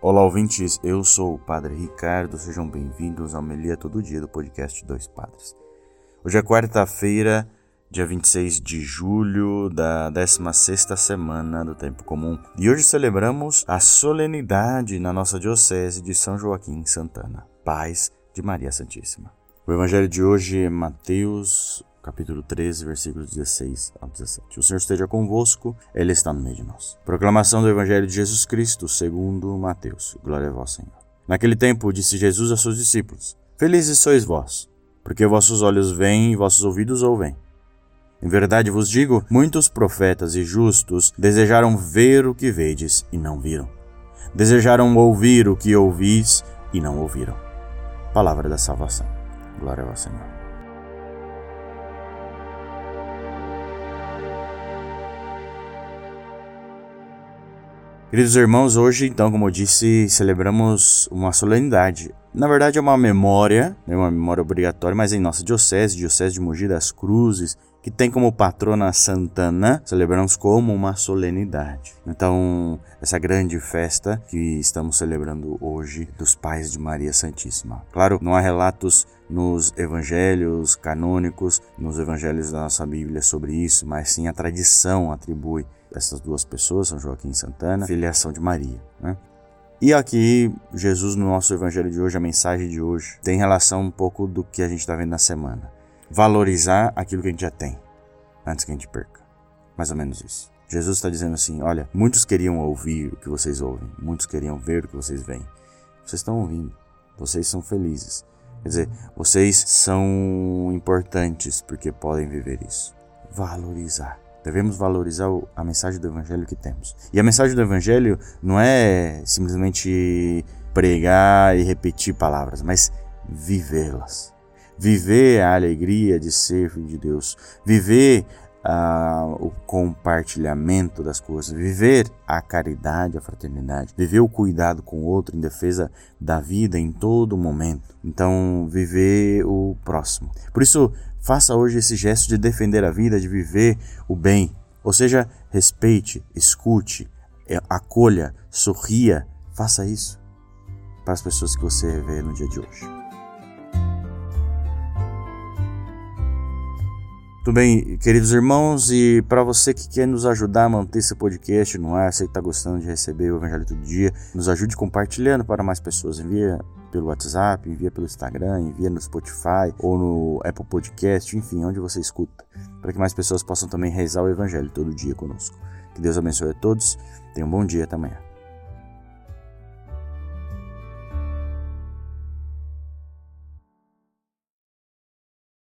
Olá, ouvintes. Eu sou o Padre Ricardo. Sejam bem-vindos ao Melia Todo Dia do podcast Dois Padres. Hoje é quarta-feira, dia 26 de julho da 16ª semana do Tempo Comum. E hoje celebramos a solenidade na nossa diocese de São Joaquim Santana. Paz de Maria Santíssima. O evangelho de hoje é Mateus capítulo 13, versículos 16 ao 17. O Senhor esteja convosco, Ele está no meio de nós. Proclamação do Evangelho de Jesus Cristo, segundo Mateus. Glória a vós, Senhor. Naquele tempo, disse Jesus a seus discípulos: Felizes sois vós, porque vossos olhos veem e vossos ouvidos ouvem. Em verdade vos digo: muitos profetas e justos desejaram ver o que vedes e não viram. Desejaram ouvir o que ouvis e não ouviram. Palavra da salvação. Glória a vós, Senhor. Queridos irmãos, hoje, então, como eu disse, celebramos uma solenidade. Na verdade, é uma memória, é uma memória obrigatória, mas em nossa diocese, Diocese de Mogi das Cruzes, que tem como patrona Santana, celebramos como uma solenidade. Então, essa grande festa que estamos celebrando hoje dos pais de Maria Santíssima. Claro, não há relatos nos evangelhos canônicos, nos evangelhos da nossa Bíblia sobre isso, mas sim a tradição atribui essas duas pessoas, São Joaquim e Santana, filiação de Maria. Né? E aqui, Jesus, no nosso evangelho de hoje, a mensagem de hoje, tem relação um pouco do que a gente está vendo na semana. Valorizar aquilo que a gente já tem, antes que a gente perca. Mais ou menos isso. Jesus está dizendo assim: olha, muitos queriam ouvir o que vocês ouvem, muitos queriam ver o que vocês veem. Vocês estão ouvindo, vocês são felizes. Quer dizer, vocês são importantes porque podem viver isso. Valorizar. Devemos valorizar a mensagem do Evangelho que temos. E a mensagem do Evangelho não é simplesmente pregar e repetir palavras, mas vivê-las. Viver a alegria de ser filho de Deus. Viver uh, o compartilhamento das coisas. Viver a caridade, a fraternidade. Viver o cuidado com o outro em defesa da vida em todo momento. Então, viver o próximo. Por isso, Faça hoje esse gesto de defender a vida, de viver o bem. Ou seja, respeite, escute, é, acolha, sorria. Faça isso para as pessoas que você vê no dia de hoje. Tudo bem, queridos irmãos, e para você que quer nos ajudar a manter esse podcast no ar, você que está gostando de receber o Evangelho todo dia, nos ajude compartilhando para mais pessoas. Envia pelo WhatsApp, envia pelo Instagram, envia no Spotify ou no Apple Podcast, enfim, onde você escuta, para que mais pessoas possam também rezar o Evangelho todo dia conosco. Que Deus abençoe a todos, tenham um bom dia, até amanhã.